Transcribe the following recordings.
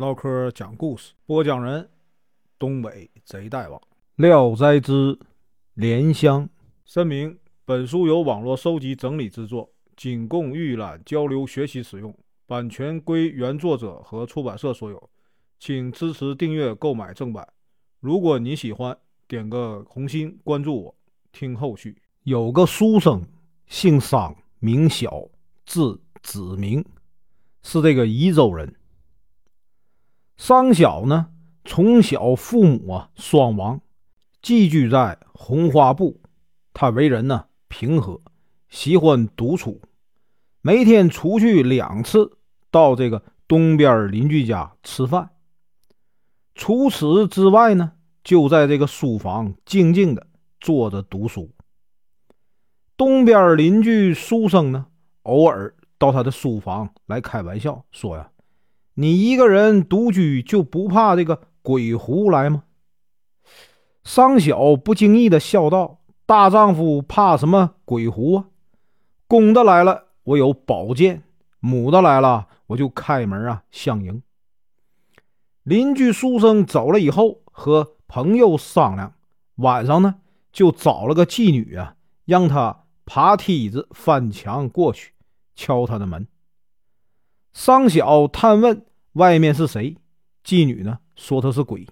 唠嗑讲故事，播讲人：东北贼大王《聊斋之莲香》。声明：本书由网络收集整理制作，仅供预览、交流、学习使用，版权归原作者和出版社所有，请支持订阅、购买正版。如果你喜欢，点个红心，关注我，听后续。有个书生，姓商，名晓，字子明，是这个宜州人。桑小呢，从小父母啊双亡，寄居在红花埠。他为人呢平和，喜欢独处，每天出去两次，到这个东边邻居家吃饭。除此之外呢？就在这个书房静静的坐着读书。东边邻居书生呢，偶尔到他的书房来开玩笑说：“呀，你一个人独居就不怕这个鬼狐来吗？”商小不经意的笑道：“大丈夫怕什么鬼狐啊？公的来了，我有宝剑；母的来了，我就开门啊相迎。”邻居书生走了以后，和。朋友商量，晚上呢就找了个妓女啊，让她爬梯子翻墙过去，敲他的门。商小探问外面是谁，妓女呢说他是鬼。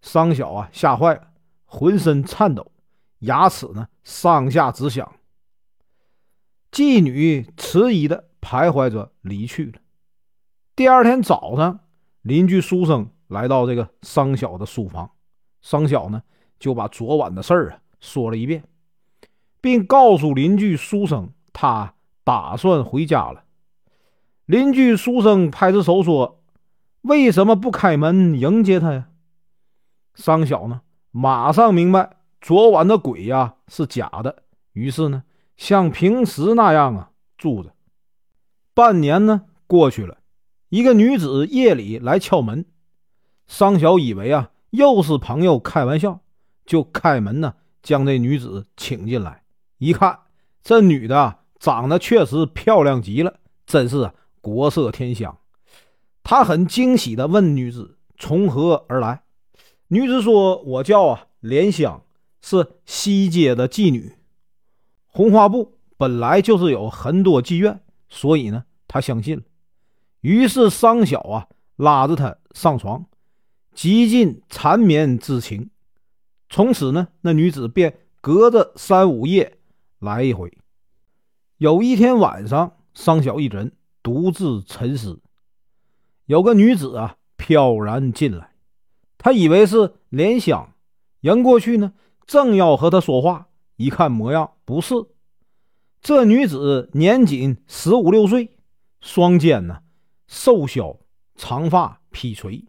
商小啊吓坏了，浑身颤抖，牙齿呢上下直响。妓女迟疑的徘徊着离去了。第二天早上，邻居书生。来到这个商小的书房，商小呢就把昨晚的事儿啊说了一遍，并告诉邻居书生，他打算回家了。邻居书生拍着手说：“为什么不开门迎接他呀？”商小呢马上明白昨晚的鬼呀是假的，于是呢像平时那样啊住着。半年呢过去了，一个女子夜里来敲门。商小以为啊，又是朋友开玩笑，就开门呢，将这女子请进来。一看，这女的长得确实漂亮极了，真是啊国色天香。他很惊喜地问女子从何而来。女子说：“我叫啊莲香，是西街的妓女。红花布本来就是有很多妓院，所以呢，他相信了。于是商小啊拉着他上床。”极尽缠绵之情，从此呢，那女子便隔着三五夜来一回。有一天晚上，商小一人独自沉思，有个女子啊飘然进来，他以为是莲香，迎过去呢，正要和她说话，一看模样不是。这女子年仅十五六岁，双肩呢瘦削，长发披垂。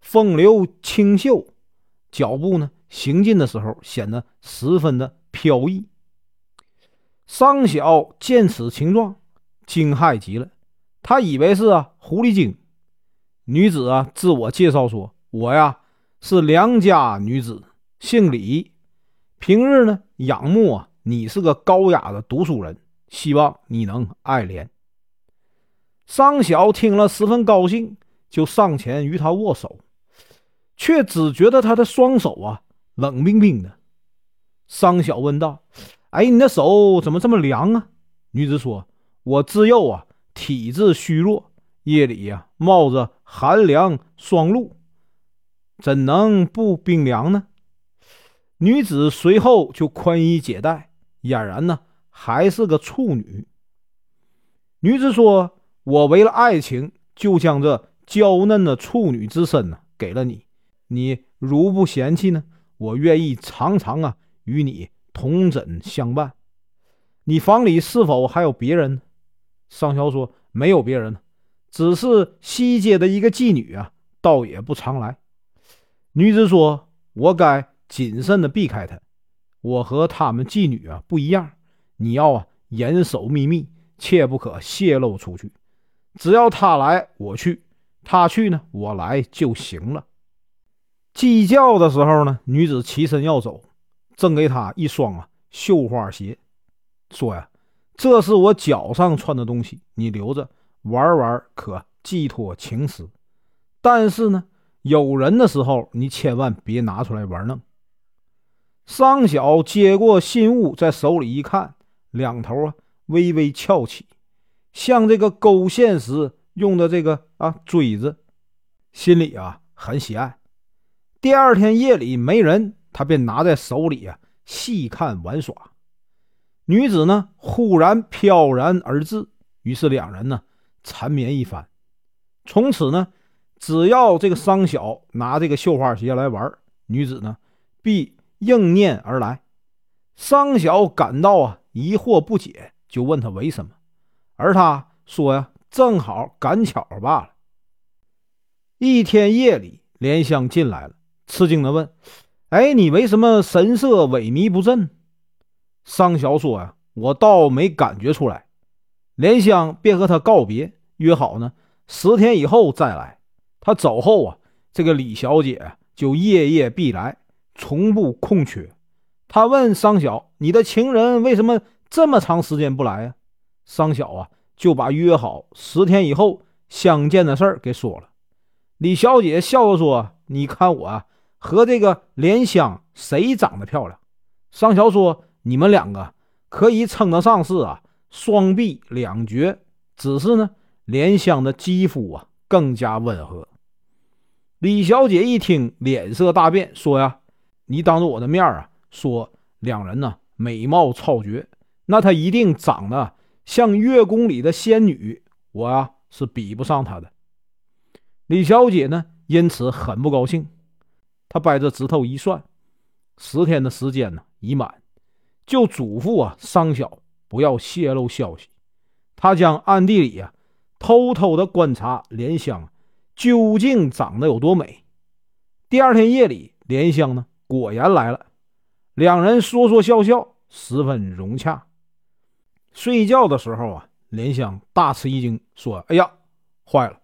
风流清秀，脚步呢行进的时候显得十分的飘逸。商小见此情状，惊骇极了，他以为是啊狐狸精。女子啊自我介绍说：“我呀是良家女子，姓李，平日呢仰慕啊你是个高雅的读书人，希望你能爱怜。”商小听了十分高兴，就上前与她握手。却只觉得他的双手啊冷冰冰的。商小问道：“哎，你的手怎么这么凉啊？”女子说：“我自幼啊体质虚弱，夜里呀冒着寒凉霜露，怎能不冰凉呢？”女子随后就宽衣解带，俨然呢还是个处女。女子说：“我为了爱情，就将这娇嫩的处女之身呢给了你。”你如不嫌弃呢？我愿意常常啊与你同枕相伴。你房里是否还有别人？商小说没有别人，只是西街的一个妓女啊，倒也不常来。女子说：“我该谨慎的避开她。我和他们妓女啊不一样，你要啊严守秘密，切不可泄露出去。只要他来，我去；他去呢，我来就行了。”鸡叫的时候呢，女子起身要走，赠给他一双啊绣花鞋，说呀：“这是我脚上穿的东西，你留着玩玩，可寄托情思。”但是呢，有人的时候你千万别拿出来玩弄。桑晓接过信物，在手里一看，两头啊微微翘起，像这个勾线时用的这个啊锥子，心里啊很喜爱。第二天夜里没人，他便拿在手里啊细看玩耍。女子呢忽然飘然而至，于是两人呢缠绵一番。从此呢，只要这个桑晓拿这个绣花鞋来玩，女子呢必。应念而来，桑晓感到啊疑惑不解，就问他为什么，而他说呀，正好赶巧罢了。一天夜里，莲香进来了，吃惊的问：“哎，你为什么神色萎靡不振？”桑晓说呀：“我倒没感觉出来。”莲香便和他告别，约好呢十天以后再来。他走后啊，这个李小姐就夜夜必来。从不空缺。他问桑晓：“你的情人为什么这么长时间不来呀？”桑晓啊，就把约好十天以后相见的事儿给说了。李小姐笑着说：“你看我啊，和这个莲香谁长得漂亮？”桑晓说：“你们两个可以称得上是啊双璧两绝，只是呢，莲香的肌肤啊更加温和。”李小姐一听，脸色大变，说：“呀。”你当着我的面啊，说两人呢美貌超绝，那她一定长得像月宫里的仙女，我啊是比不上她的。李小姐呢因此很不高兴，她掰着指头一算，十天的时间呢已满，就嘱咐啊桑晓不要泄露消息。他将暗地里啊偷偷的观察莲香究竟长得有多美。第二天夜里，莲香呢。果然来了，两人说说笑笑，十分融洽。睡觉的时候啊，莲香大吃一惊，说：“哎呀，坏了！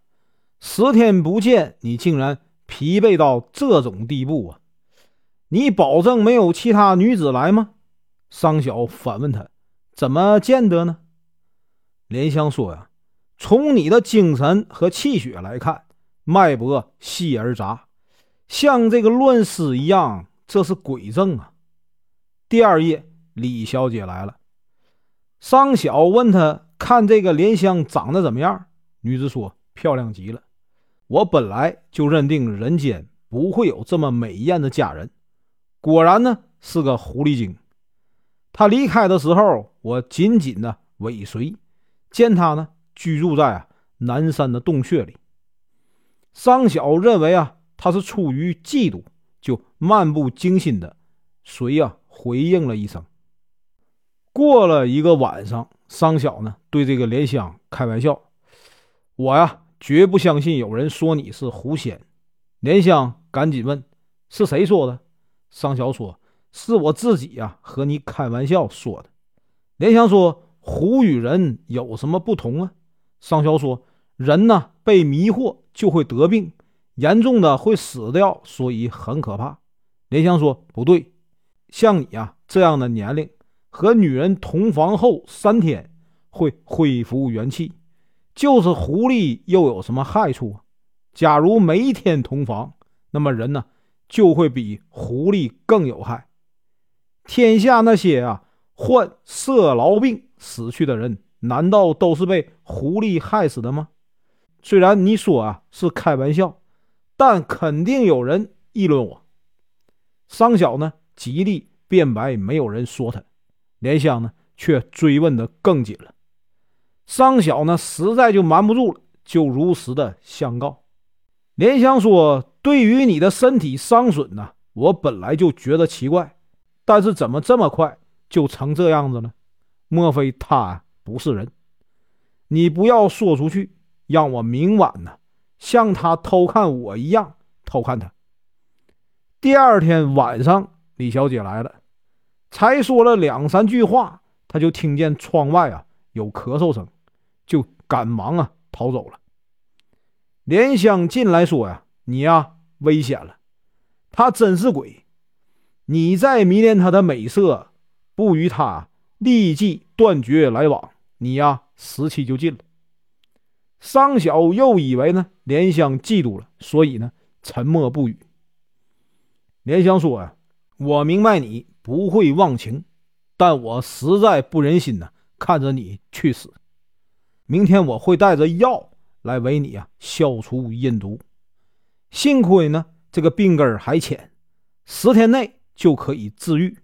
十天不见，你竟然疲惫到这种地步啊！你保证没有其他女子来吗？”桑晓反问他：“怎么见得呢？”莲香说：“呀，从你的精神和气血来看，脉搏细而杂，像这个乱丝一样。”这是鬼症啊！第二夜，李小姐来了。桑晓问她看这个莲香长得怎么样？女子说：“漂亮极了。我本来就认定人间不会有这么美艳的佳人，果然呢是个狐狸精。他离开的时候，我紧紧的尾随，见他呢居住在啊南山的洞穴里。桑晓认为啊，他是出于嫉妒。”就漫不经心的随呀回应了一声。过了一个晚上，桑晓呢对这个莲香开玩笑：“我呀绝不相信有人说你是狐仙。”莲香赶紧问：“是谁说的？”桑晓说：“是我自己呀，和你开玩笑说的。”莲香说：“狐与人有什么不同啊？”商萧说：“人呢被迷惑就会得病。”严重的会死掉，所以很可怕。莲香说：“不对，像你呀这样的年龄，和女人同房后三天会恢复元气。就是狐狸又有什么害处啊？假如每天同房，那么人呢就会比狐狸更有害。天下那些啊患色痨病死去的人，难道都是被狐狸害死的吗？虽然你说啊是开玩笑。”但肯定有人议论我。桑晓呢极力辩白，没有人说他。莲香呢却追问的更紧了。桑晓呢实在就瞒不住了，就如实的相告。莲香说：“对于你的身体伤损呢，我本来就觉得奇怪，但是怎么这么快就成这样子了？莫非他不是人？你不要说出去，让我明晚呢。”像他偷看我一样偷看他。第二天晚上，李小姐来了，才说了两三句话，他就听见窗外啊有咳嗽声，就赶忙啊逃走了。莲香进来说呀：“你呀危险了，他真是鬼，你再迷恋他的美色，不与他立即断绝来往，你呀死期就近了。”桑晓又以为呢莲香嫉妒了，所以呢沉默不语。莲香说呀：“我明白你不会忘情，但我实在不忍心呢看着你去死。明天我会带着药来为你啊消除阴毒。幸亏呢这个病根还浅，十天内就可以治愈。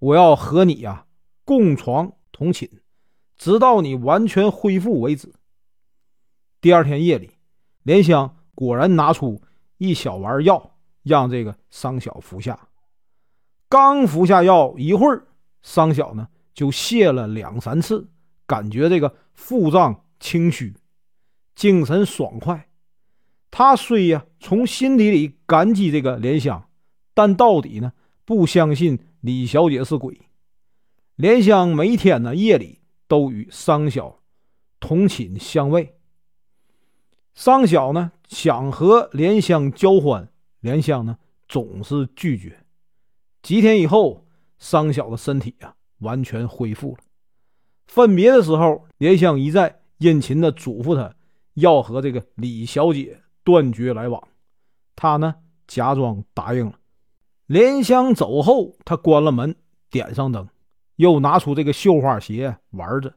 我要和你呀共床同寝，直到你完全恢复为止。”第二天夜里，莲香果然拿出一小丸药。让这个桑晓服下，刚服下药一会儿，桑晓呢就泻了两三次，感觉这个腹胀清虚，精神爽快。他虽呀从心底里感激这个莲香，但到底呢不相信李小姐是鬼。莲香每天呢夜里都与桑晓同寝相偎，桑晓呢想和莲香交欢。莲香呢总是拒绝。几天以后，桑晓的身体啊完全恢复了。分别的时候，莲香一再殷勤的嘱咐他，要和这个李小姐断绝来往。他呢假装答应了。莲香走后，他关了门，点上灯，又拿出这个绣花鞋玩着，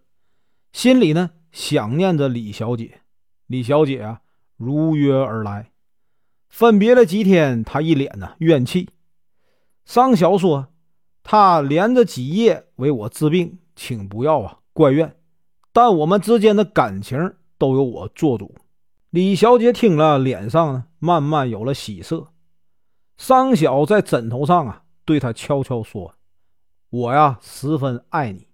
心里呢想念着李小姐。李小姐啊如约而来。分别了几天，他一脸呢怨气。桑晓说：“他连着几夜为我治病，请不要啊怪怨。但我们之间的感情都由我做主。”李小姐听了，脸上呢慢慢有了喜色。桑晓在枕头上啊对他悄悄说：“我呀十分爱你。”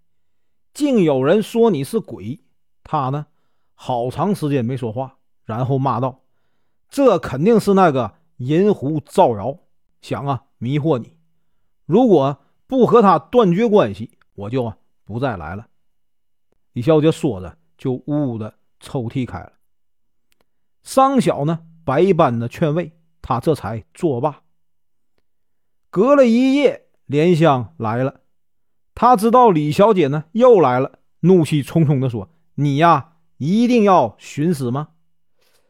竟有人说你是鬼。他呢好长时间没说话，然后骂道。这肯定是那个银狐造谣，想啊迷惑你。如果不和他断绝关系，我就啊不再来了。李小姐说着，就呜呜的抽泣开了。桑晓呢，百般的劝慰，他这才作罢。隔了一夜，莲香来了，他知道李小姐呢又来了，怒气冲冲的说：“你呀，一定要寻死吗？”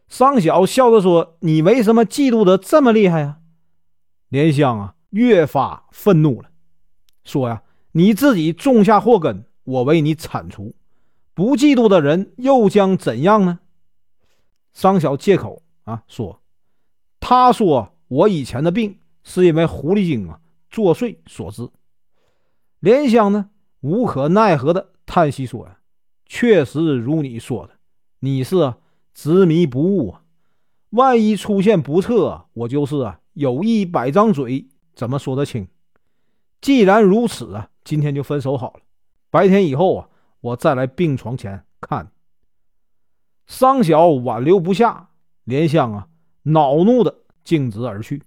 桑晓笑着说：“你为什么嫉妒的这么厉害呀？”莲香啊，越发愤怒了，说：“呀，你自己种下祸根，我为你铲除。不嫉妒的人又将怎样呢？”桑晓借口啊说：“他说我以前的病是因为狐狸精啊作祟所致。”莲香呢，无可奈何的叹息说：“呀，确实如你说的，你是。”执迷不悟啊！万一出现不测，我就是啊有一百张嘴，怎么说得清？既然如此啊，今天就分手好了。白天以后啊，我再来病床前看。桑晓挽留不下，莲香啊恼怒的径直而去。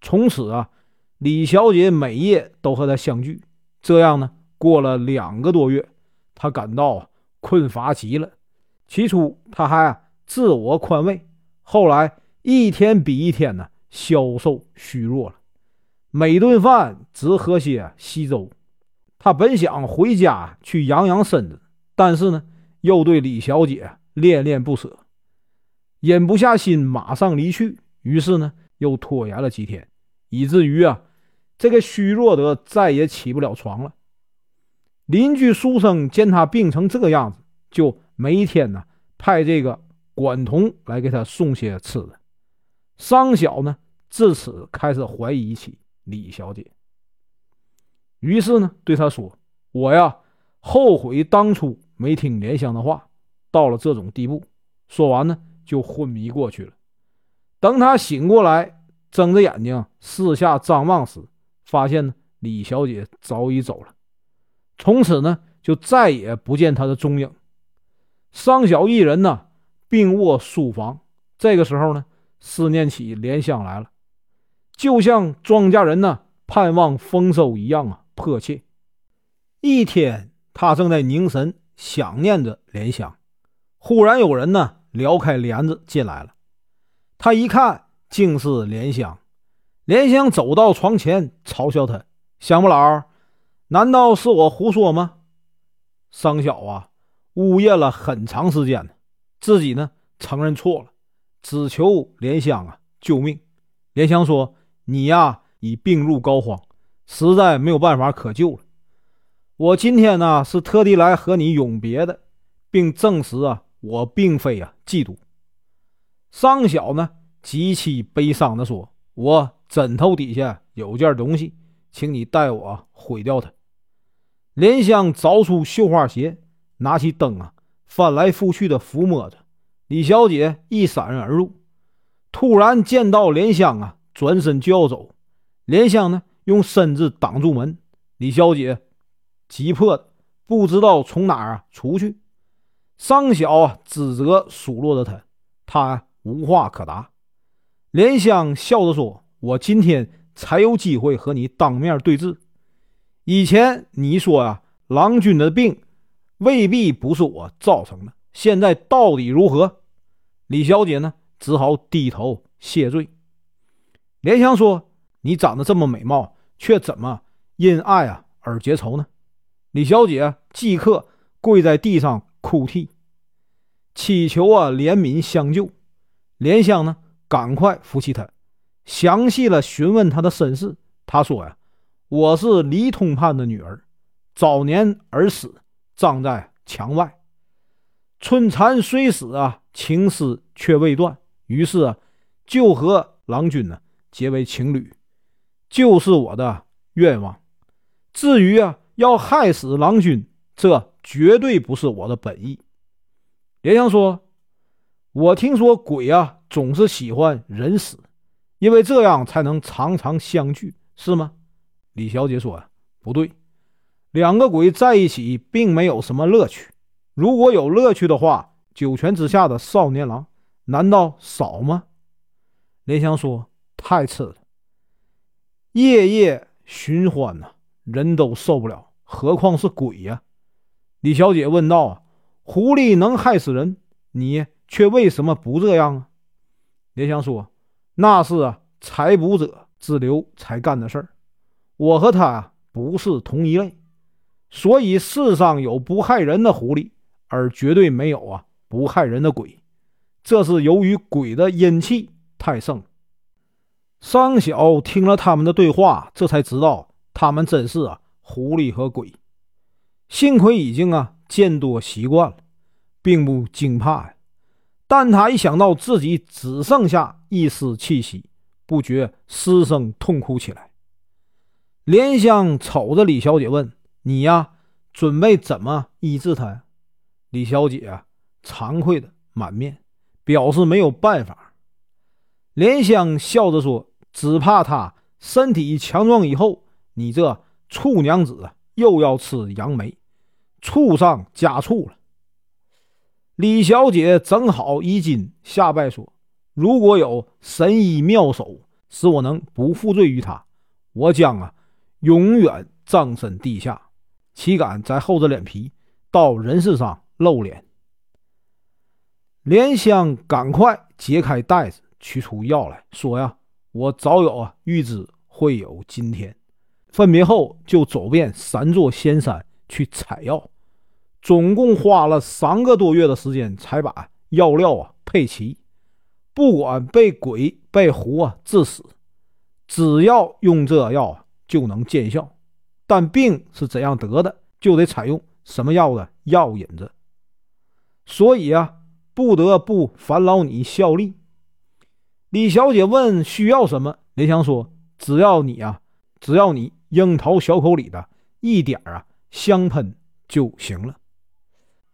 从此啊，李小姐每夜都和他相聚。这样呢，过了两个多月，他感到困乏极了。起初他还啊。自我宽慰，后来一天比一天呢消瘦虚弱了，每顿饭只喝些稀粥。他本想回家去养养身子，但是呢又对李小姐恋恋不舍，忍不下心马上离去，于是呢又拖延了几天，以至于啊这个虚弱的再也起不了床了。邻居书生见他病成这个样子，就每天呢派这个。管童来给他送些吃的，桑晓呢自此开始怀疑起李小姐，于是呢对他说：“我呀后悔当初没听莲香的话，到了这种地步。”说完呢就昏迷过去了。等他醒过来，睁着眼睛四下张望时，发现呢李小姐早已走了，从此呢就再也不见她的踪影。桑小一人呢。病卧书房，这个时候呢，思念起莲香来了，就像庄稼人呢盼望丰收一样啊，迫切。一天，他正在凝神想念着莲香，忽然有人呢撩开帘子进来了。他一看，竟是莲香。莲香走到床前，嘲笑他：“乡不老，难道是我胡说吗？”桑晓啊，呜咽了很长时间呢。自己呢承认错了，只求莲香啊救命。莲香说：“你呀已病入膏肓，实在没有办法可救了。我今天呢是特地来和你永别的，并证实啊我并非啊嫉妒。”桑晓呢极其悲伤地说：“我枕头底下有件东西，请你代我毁掉它。”莲香找出绣花鞋，拿起灯啊，翻来覆去的抚摸着。李小姐一闪而入。突然见到莲香啊，转身就要走。莲香呢，用身子挡住门。李小姐急迫的不知道从哪儿啊出去。桑晓啊，指责数落着他，他无话可答。莲香笑着说：“我今天才有机会和你当面对质。以前你说呀，郎君的病未必不是我造成的，现在到底如何？”李小姐呢？只好低头谢罪。莲香说：“你长得这么美貌，却怎么因爱啊而结仇呢？”李小姐即刻跪在地上哭泣，祈求啊怜悯相救。莲香呢，赶快扶起他，详细了询问他的身世。他说：“呀，我是李通判的女儿，早年儿死，葬在墙外。春蚕虽死啊，情丝却未断。”于是啊，就和郎君呢结为情侣，就是我的愿望。至于啊，要害死郎君，这绝对不是我的本意。莲香说：“我听说鬼啊总是喜欢人死，因为这样才能常常相聚，是吗？”李小姐说：“不对，两个鬼在一起并没有什么乐趣。如果有乐趣的话，九泉之下的少年郎。”难道少吗？莲香说：“太次了，夜夜寻欢呐，人都受不了，何况是鬼呀？”李小姐问道：“狐狸能害死人，你却为什么不这样啊？”莲香说：“那是啊，采捕者之流才干的事儿。我和他不是同一类，所以世上有不害人的狐狸，而绝对没有啊不害人的鬼。”这是由于鬼的阴气太盛。桑晓听了他们的对话，这才知道他们真是啊狐狸和鬼。幸亏已经啊见多习惯了，并不惊怕呀。但他一想到自己只剩下一丝气息，不觉失声痛哭起来。莲香瞅着李小姐问：“你呀，准备怎么医治他呀？”李小姐，惭愧的满面。表示没有办法。莲香笑着说：“只怕他身体强壮以后，你这醋娘子又要吃杨梅，醋上加醋了。”李小姐正好衣襟，下拜说：“如果有神医妙手，使我能不负罪于他，我将啊永远葬身地下，岂敢再厚着脸皮到人世上露脸？”莲香赶快揭开袋子，取出药来说：“呀，我早有啊预知会有今天。”分别后就走遍三座仙山去采药，总共花了三个多月的时间才把药料啊配齐。不管被鬼被狐啊致死，只要用这药啊就能见效。但病是怎样得的，就得采用什么药的药引子。所以啊。不得不烦劳你效力。李小姐问：“需要什么？”莲香说：“只要你啊，只要你樱桃小口里的一点啊香喷就行了。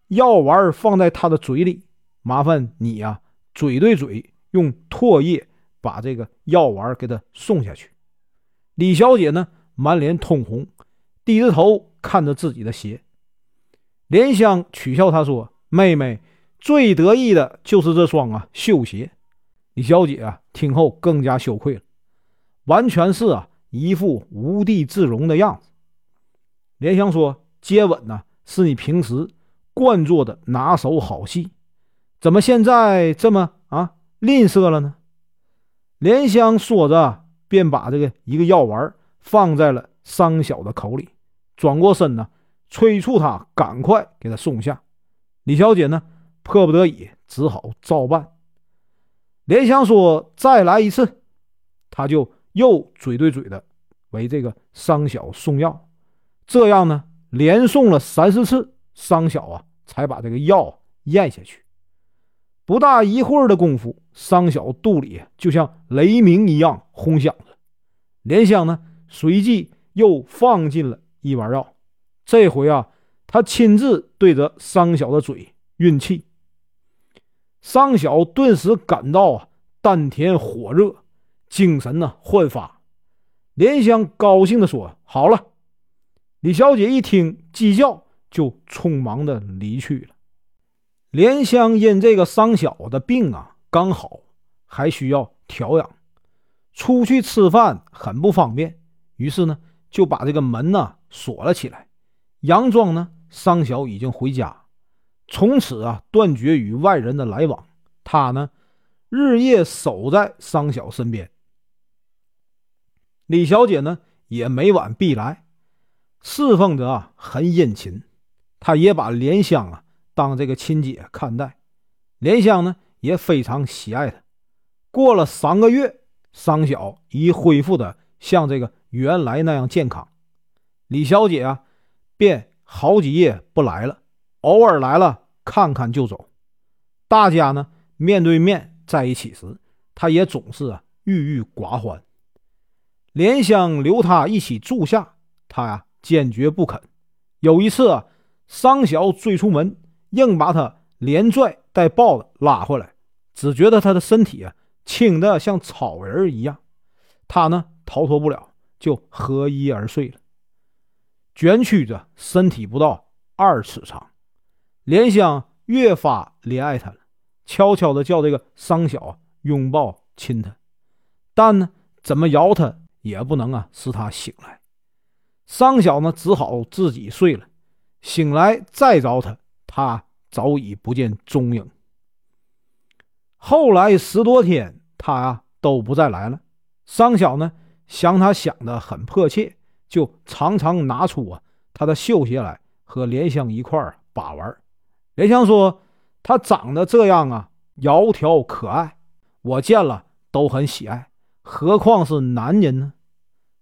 药丸放在他的嘴里，麻烦你呀，嘴对嘴用唾液把这个药丸给他送下去。”李小姐呢，满脸通红，低着头看着自己的鞋。莲香取笑她说：“妹妹。”最得意的就是这双啊绣鞋，李小姐啊听后更加羞愧了，完全是啊一副无地自容的样子。莲香说：“接吻呢是你平时惯做的拿手好戏，怎么现在这么啊吝啬了呢？”莲香说着，便把这个一个药丸放在了桑晓的口里，转过身呢，催促他赶快给他送下。李小姐呢？迫不得已只好照办。莲香说：“再来一次。”他就又嘴对嘴的为这个桑晓送药，这样呢，连送了三四次，桑小啊才把这个药咽下去。不大一会儿的功夫，桑小肚里就像雷鸣一样轰响着。莲香呢，随即又放进了一碗药。这回啊，他亲自对着桑小的嘴运气。桑小顿时感到啊，丹田火热，精神呢焕发。莲香高兴地说：“好了。”李小姐一听鸡叫，就匆忙的离去了。莲香因这个桑小的病啊刚好，还需要调养，出去吃饭很不方便，于是呢就把这个门呢锁了起来。佯装呢桑小已经回家，从此啊断绝与外人的来往。他呢日夜守在桑小身边。李小姐呢也每晚必来，侍奉着啊很殷勤，他也把莲香啊。当这个亲姐看待，莲香呢也非常喜爱他。过了三个月，桑小已恢复的像这个原来那样健康。李小姐啊，便好几夜不来了，偶尔来了看看就走。大家呢面对面在一起时，他也总是啊郁郁寡欢。莲香留他一起住下，他呀坚决不肯。有一次啊，桑小追出门。硬把他连拽带抱的拉回来，只觉得他的身体啊轻的像草人一样，他呢逃脱不了，就合衣而睡了。卷曲着身体不到二尺长，莲香越发怜爱他了，悄悄的叫这个桑小啊拥抱亲他，但呢怎么摇他也不能啊使他醒来。桑小呢只好自己睡了，醒来再找他。他早已不见踪影。后来十多天，他呀都不再来了。商小呢想他想的很迫切，就常常拿出啊他的绣鞋来和莲香一块儿把玩。莲香说：“他长得这样啊，窈窕可爱，我见了都很喜爱，何况是男人呢？”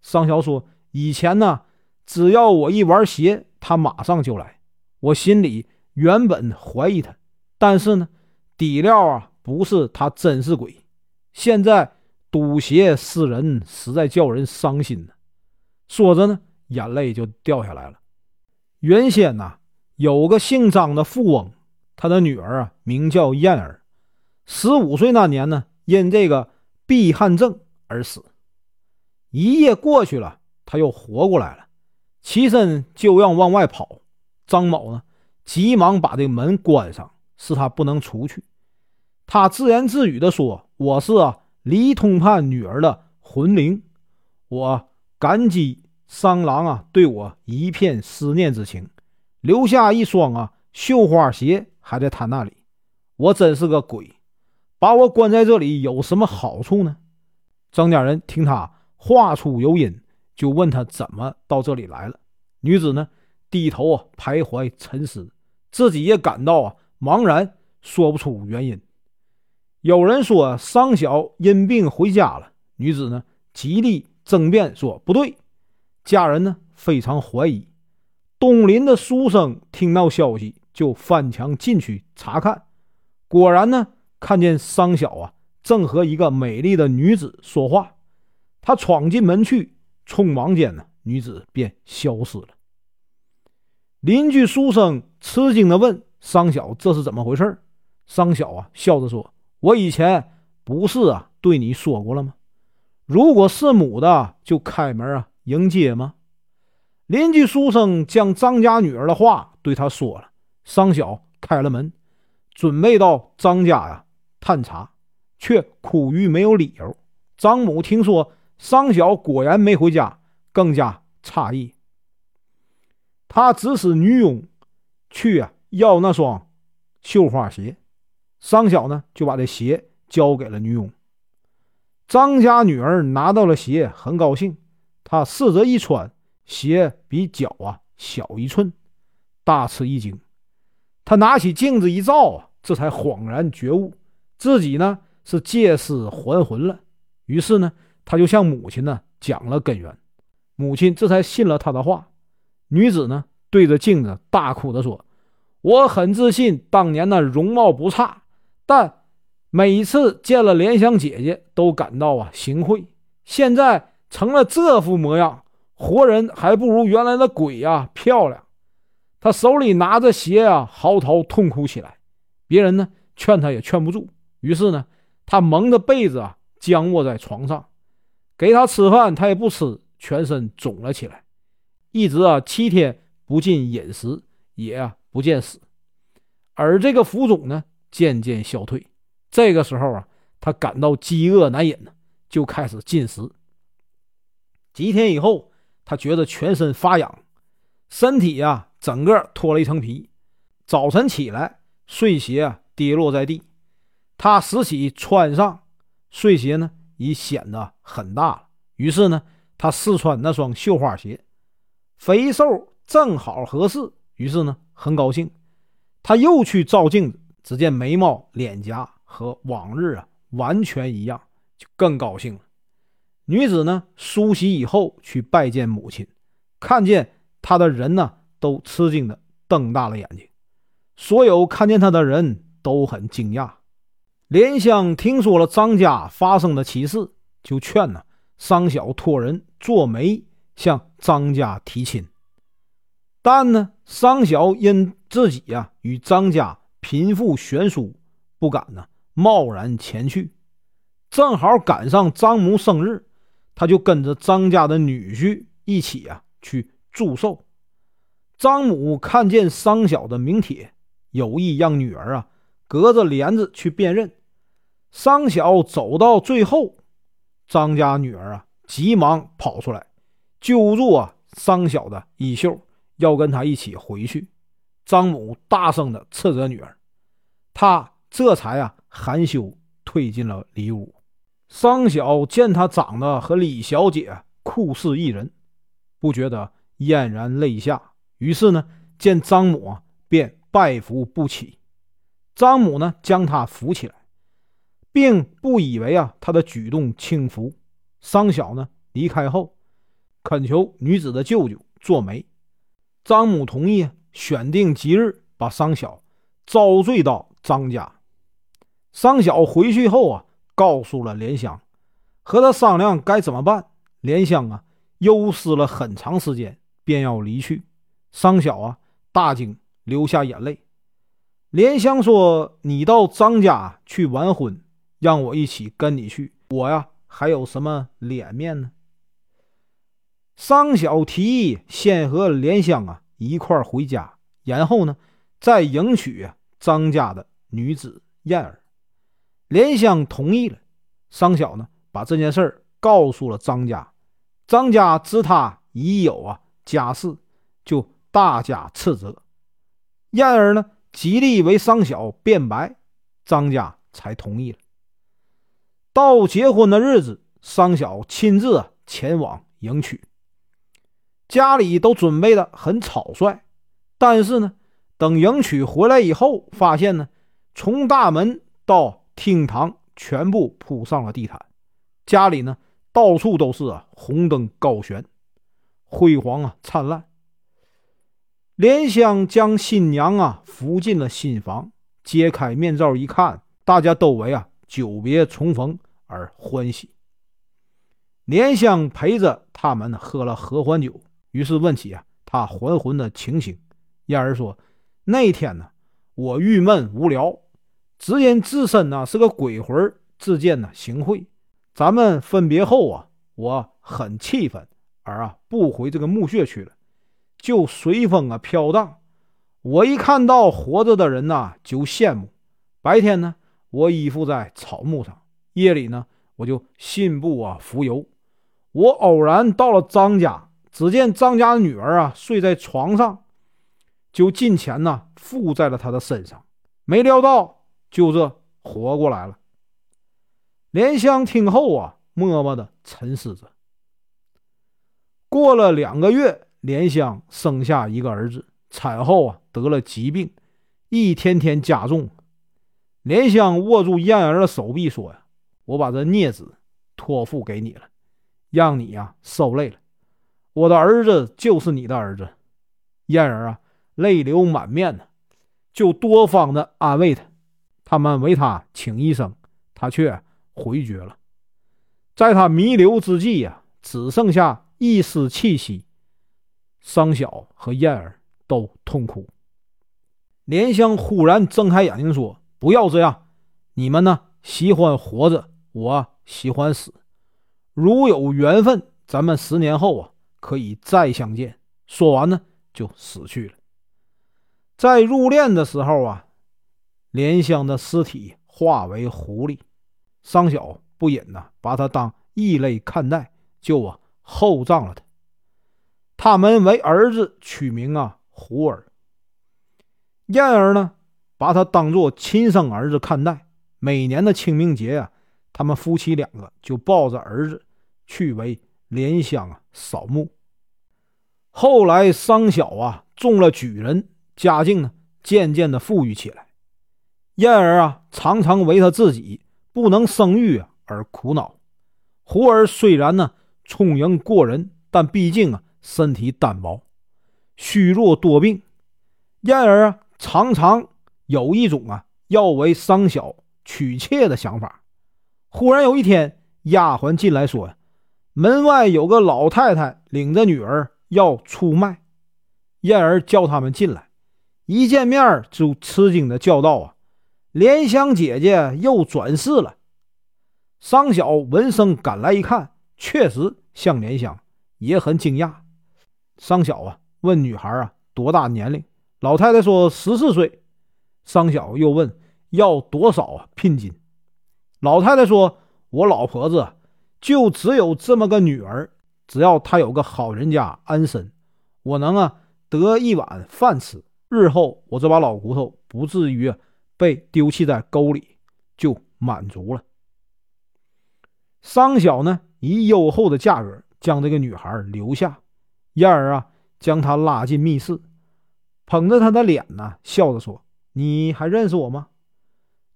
商小说：“以前呢，只要我一玩鞋，他马上就来，我心里。”原本怀疑他，但是呢，底料啊不是他真是鬼。现在赌邪示人，实在叫人伤心呢。说着呢，眼泪就掉下来了。原先呐，有个姓张的富翁，他的女儿啊名叫燕儿，十五岁那年呢，因这个闭汗症而死。一夜过去了，他又活过来了，起身就要往外跑。张某呢？急忙把这门关上，使他不能出去。他自言自语地说：“我是啊，李通判女儿的魂灵，我感激商郎啊对我一片思念之情，留下一双啊绣花鞋还在他那里。我真是个鬼，把我关在这里有什么好处呢？”张家人听他话出有因，就问他怎么到这里来了。女子呢？低头啊，徘徊沉思，自己也感到啊茫然，说不出原因。有人说桑小因病回家了，女子呢极力争辩说不对。家人呢非常怀疑。东邻的书生听到消息，就翻墙进去查看，果然呢看见桑小啊正和一个美丽的女子说话。他闯进门去，匆忙间呢女子便消失了。邻居书生吃惊的问：“桑小，这是怎么回事？”桑小啊，笑着说：“我以前不是啊，对你说过了吗？如果是母的，就开门啊，迎接吗？”邻居书生将张家女儿的话对他说了。桑小开了门，准备到张家呀探查，却苦于没有理由。张母听说桑小果然没回家，更加诧异。他指使女佣去啊要那双绣花鞋，桑小呢就把这鞋交给了女佣。张家女儿拿到了鞋，很高兴。她试着一穿，鞋比脚啊小一寸，大吃一惊。她拿起镜子一照啊，这才恍然觉悟，自己呢是借尸还魂了。于是呢，他就向母亲呢讲了根源，母亲这才信了他的话。女子呢对着镜子大哭的说：“我很自信，当年呢容貌不差，但每次见了莲香姐姐都感到啊心愧。现在成了这副模样，活人还不如原来的鬼呀漂亮。”他手里拿着鞋啊，嚎啕痛哭起来。别人呢劝他也劝不住，于是呢，他蒙着被子啊。僵卧在床上，给他吃饭，他也不吃，全身肿了起来，一直啊七天不进饮食，也啊不见死。而这个浮肿呢渐渐消退。这个时候啊，他感到饥饿难忍呢，就开始进食。几天以后，他觉得全身发痒，身体呀整个脱了一层皮。早晨起来，睡鞋啊跌落在地，他拾起穿上。睡鞋呢已显得很大了，于是呢，他试穿那双绣花鞋，肥瘦正好合适。于是呢，很高兴，他又去照镜子，只见眉毛、脸颊和往日啊完全一样，就更高兴了。女子呢梳洗以后去拜见母亲，看见她的人呢都吃惊的瞪大了眼睛，所有看见她的人都很惊讶。莲香听说了张家发生的奇事，就劝呢桑晓托人做媒向张家提亲。但呢桑晓因自己呀与张家贫富悬殊，不敢呢贸然前去。正好赶上张母生日，他就跟着张家的女婿一起啊去祝寿。张母看见桑晓的名帖，有意让女儿啊隔着帘子去辨认。桑晓走到最后，张家女儿啊，急忙跑出来，揪住啊桑晓的衣袖，要跟他一起回去。张母大声的斥责女儿，他这才啊含羞退进了里屋。桑晓见他长得和李小姐酷似一人，不觉得嫣然泪下，于是呢，见张母啊，便拜服不起。张母呢，将他扶起来。并不以为啊他的举动轻浮。桑晓呢离开后，恳求女子的舅舅做媒。张母同意，选定吉日把桑晓招赘到张家。桑晓回去后啊，告诉了莲香，和他商量该怎么办。莲香啊忧思了很长时间，便要离去。桑晓啊大惊，流下眼泪。莲香说：“你到张家去完婚。”让我一起跟你去，我呀还有什么脸面呢？桑晓提议先和莲香啊一块儿回家，然后呢再迎娶张家的女子燕儿。莲香同意了。桑晓呢把这件事儿告诉了张家，张家知他已有啊家室，就大加斥责。燕儿呢极力为桑晓辩白，张家才同意了。到结婚的日子，桑晓亲自前往迎娶，家里都准备的很草率。但是呢，等迎娶回来以后，发现呢，从大门到厅堂全部铺上了地毯，家里呢到处都是啊红灯高悬，辉煌啊灿烂。莲香将新娘啊扶进了新房，揭开面罩一看，大家都为啊。久别重逢而欢喜。莲香陪着他们喝了合欢酒，于是问起啊他还魂的情形。燕儿说：“那天呢，我郁闷无聊，只因自身呢是个鬼魂，自见呢行贿。咱们分别后啊，我很气愤，而啊不回这个墓穴去了，就随风啊飘荡。我一看到活着的人呐，就羡慕。白天呢。”我依附在草木上，夜里呢，我就信步啊浮游。我偶然到了张家，只见张家的女儿啊睡在床上，就近前呢附在了她的身上。没料到就这活过来了。莲香听后啊，默默的沉思着。过了两个月，莲香生下一个儿子，产后啊得了疾病，一天天加重。莲香握住燕儿的手臂，说：“呀，我把这孽子托付给你了，让你呀受累了。我的儿子就是你的儿子。”燕儿啊，泪流满面呢，就多方的安慰他。他们为他请医生，他却回绝了。在他弥留之际呀，只剩下一丝气息。桑晓和燕儿都痛哭。莲香忽然睁开眼睛说：“不要这样，你们呢喜欢活着，我喜欢死。如有缘分，咱们十年后啊可以再相见。”说完呢，就死去了。在入殓的时候啊，莲香的尸体化为狐狸，桑晓不忍呐，把他当异类看待，就啊厚葬了他。他们为儿子取名啊胡儿。燕儿呢，把他当做亲生儿子看待。每年的清明节啊，他们夫妻两个就抱着儿子去为莲香啊扫墓。后来桑晓啊中了举人，家境呢渐渐的富裕起来。燕儿啊常常为他自己不能生育而苦恼。胡儿虽然呢聪颖过人，但毕竟啊身体单薄，虚弱多病。燕儿啊。常常有一种啊要为桑晓娶妾的想法。忽然有一天，丫鬟进来说：“门外有个老太太领着女儿要出卖。”燕儿叫他们进来，一见面就吃惊的叫道：“啊，莲香姐姐又转世了。”桑晓闻声赶来一看，确实像莲香，也很惊讶。桑晓啊问女孩啊多大年龄？老太太说：“十四岁。”桑晓又问：“要多少？聘金？”老太太说：“我老婆子就只有这么个女儿，只要她有个好人家安身，我能啊得一碗饭吃，日后我这把老骨头不至于被丢弃在沟里，就满足了。”桑晓呢以优厚的价格将这个女孩留下，燕儿啊将她拉进密室。捧着她的脸呢，笑着说：“你还认识我吗？”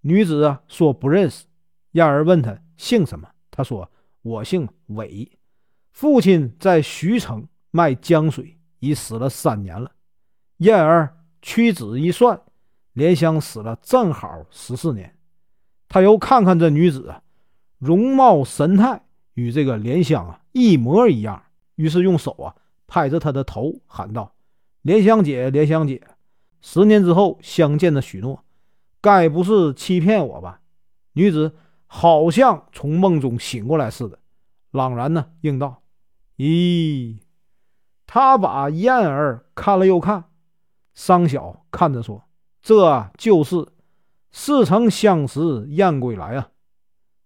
女子啊说：“不认识。”燕儿问他姓什么，他说：“我姓韦，父亲在徐城卖浆水，已死了三年了。”燕儿屈指一算，莲香死了正好十四年。他又看看这女子，容貌神态与这个莲香啊一模一样，于是用手啊拍着她的头，喊道。莲香姐，莲香姐，十年之后相见的许诺，该不是欺骗我吧？女子好像从梦中醒过来似的，朗然呢应道：“咦。”他把燕儿看了又看，桑晓看着说：“这就是似曾相识燕归来啊。”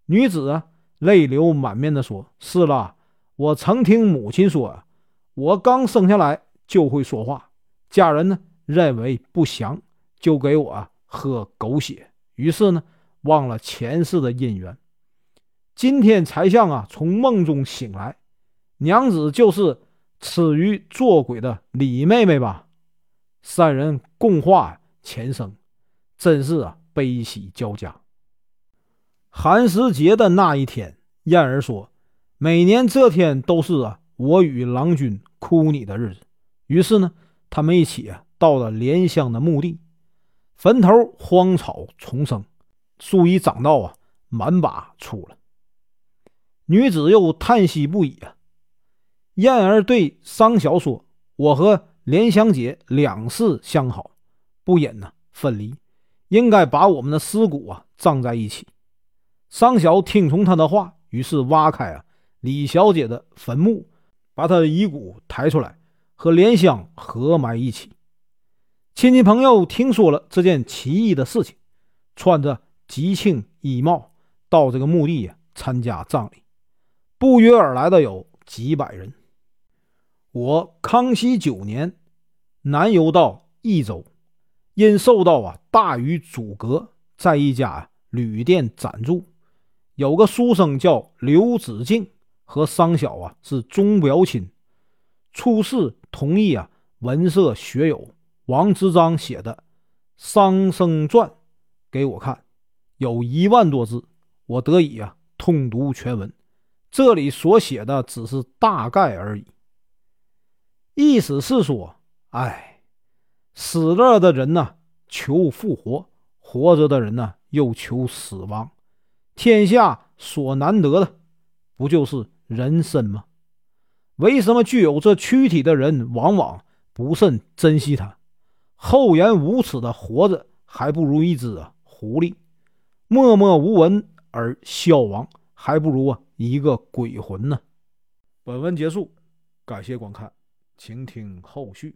女子啊泪流满面的说：“是了，我曾听母亲说，我刚生下来就会说话。”家人呢认为不祥，就给我喝狗血，于是呢忘了前世的姻缘。今天才像啊从梦中醒来，娘子就是痴于做鬼的李妹妹吧？三人共话前生，真是啊悲喜交加。寒食节的那一天，燕儿说：“每年这天都是啊我与郎君哭你的日子。”于是呢。他们一起啊，到了莲香的墓地，坟头荒草丛生，树已长到啊满把粗了。女子又叹息不已啊。燕儿对桑晓说：“我和莲香姐两世相好，不忍呢分离，应该把我们的尸骨啊葬在一起。”桑晓听从他的话，于是挖开啊李小姐的坟墓，把她的遗骨抬出来。和莲香合埋一起，亲戚朋友听说了这件奇异的事情，穿着吉庆衣帽到这个墓地参加葬礼，不约而来的有几百人。我康熙九年南游到益州，因受到啊大雨阻隔，在一家旅店暂住。有个书生叫刘子敬，和桑小啊是钟表亲。出世同意啊，文社学友王之章写的《桑生传》给我看，有一万多字，我得以啊通读全文。这里所写的只是大概而已，意思是说，哎，死了的人呢求复活，活着的人呢又求死亡，天下所难得的，不就是人生吗？为什么具有这躯体的人往往不甚珍惜它？厚颜无耻的活着，还不如一只啊狐狸；默默无闻而消亡，还不如啊一个鬼魂呢。本文结束，感谢观看，请听后续。